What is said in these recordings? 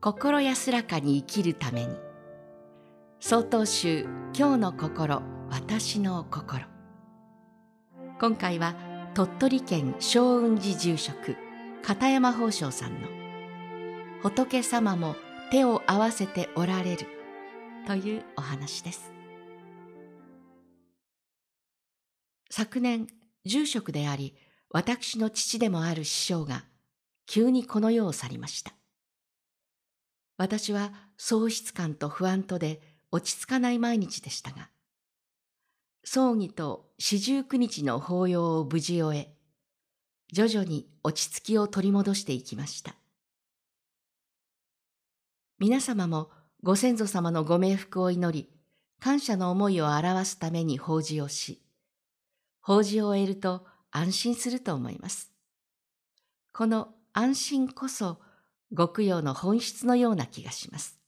心安らかに生きるために。曹洞宗今日の心私の心。今回は鳥取県松雲寺住職片山宝生さんの「仏様も手を合わせておられる」というお話です。昨年住職であり私の父でもある師匠が急にこの世を去りました。私は喪失感と不安とで落ち着かない毎日でしたが葬儀と四十九日の法要を無事終え徐々に落ち着きを取り戻していきました皆様もご先祖様のご冥福を祈り感謝の思いを表すために法事をし法事を終えると安心すると思います。この安心こそ極用の本質のような気がします。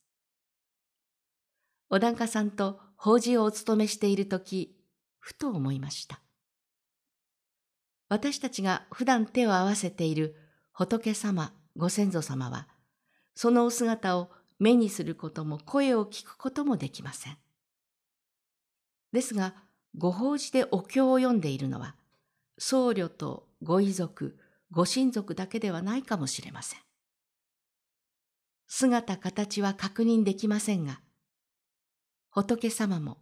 お檀家さんと法事をお務めしているとき、ふと思いました。私たちが普段手を合わせている仏様、ご先祖様は、そのお姿を目にすることも声を聞くこともできません。ですが、ご法事でお経を読んでいるのは、僧侶とご遺族、ご親族だけではないかもしれません。姿形は確認できませんが、仏様も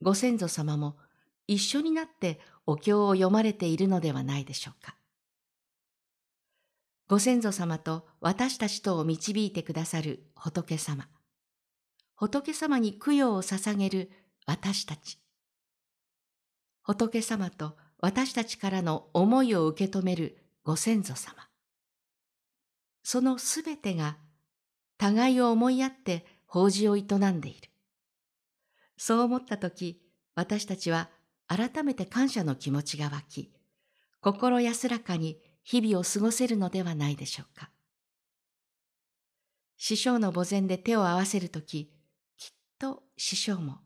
ご先祖様も一緒になってお経を読まれているのではないでしょうか。ご先祖様と私たちとを導いてくださる仏様。仏様に供養を捧げる私たち。仏様と私たちからの思いを受け止めるご先祖様。そのすべてが互いを思いやって法事を営んでいる。そう思ったとき、私たちは改めて感謝の気持ちが湧き、心安らかに日々を過ごせるのではないでしょうか。師匠の墓前で手を合わせるとき、きっと師匠も、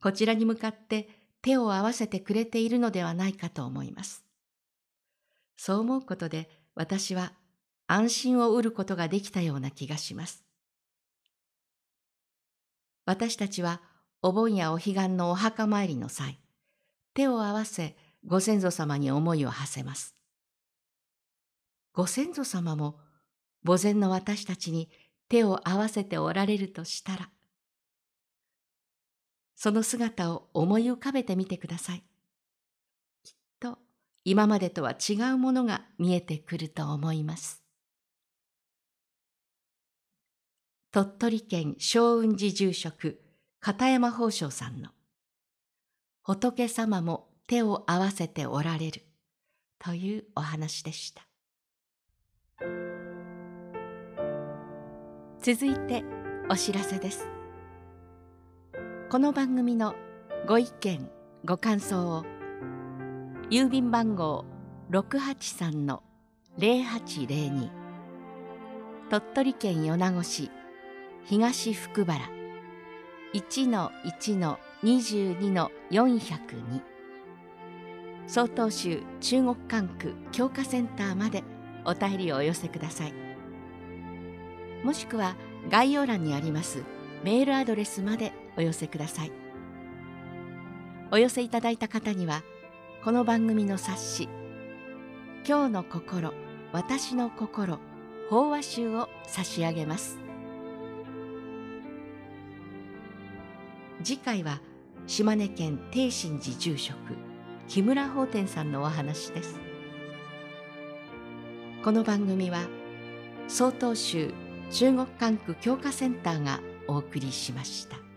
こちらに向かって手を合わせてくれているのではないかと思います。そう思うことで私は安心を得ることができたような気がします。私たちはお盆やお彼岸のお墓参りの際、手を合わせご先祖様に思いを馳せます。ご先祖様も墓前の私たちに手を合わせておられるとしたら、その姿を思い浮かべてみてください。きっと今までとは違うものが見えてくると思います。鳥取県松雲寺住職片山宝生さんの仏様も手を合わせておられるというお話でした。続いてお知らせです。この番組のご意見ご感想を郵便番号683-0802鳥取県米子市東福原。1-1-22-402曹洞宗中国管区教化センターまでお便りをお寄せください。もしくは概要欄にありますメールアドレスまでお寄せください。お寄せいただいた方にはこの番組の冊子「今日の心私の心法話集」を差し上げます。次回は島根県定心寺住職木村法天さんのお話ですこの番組は曹洞宗中国管区教化センターがお送りしました。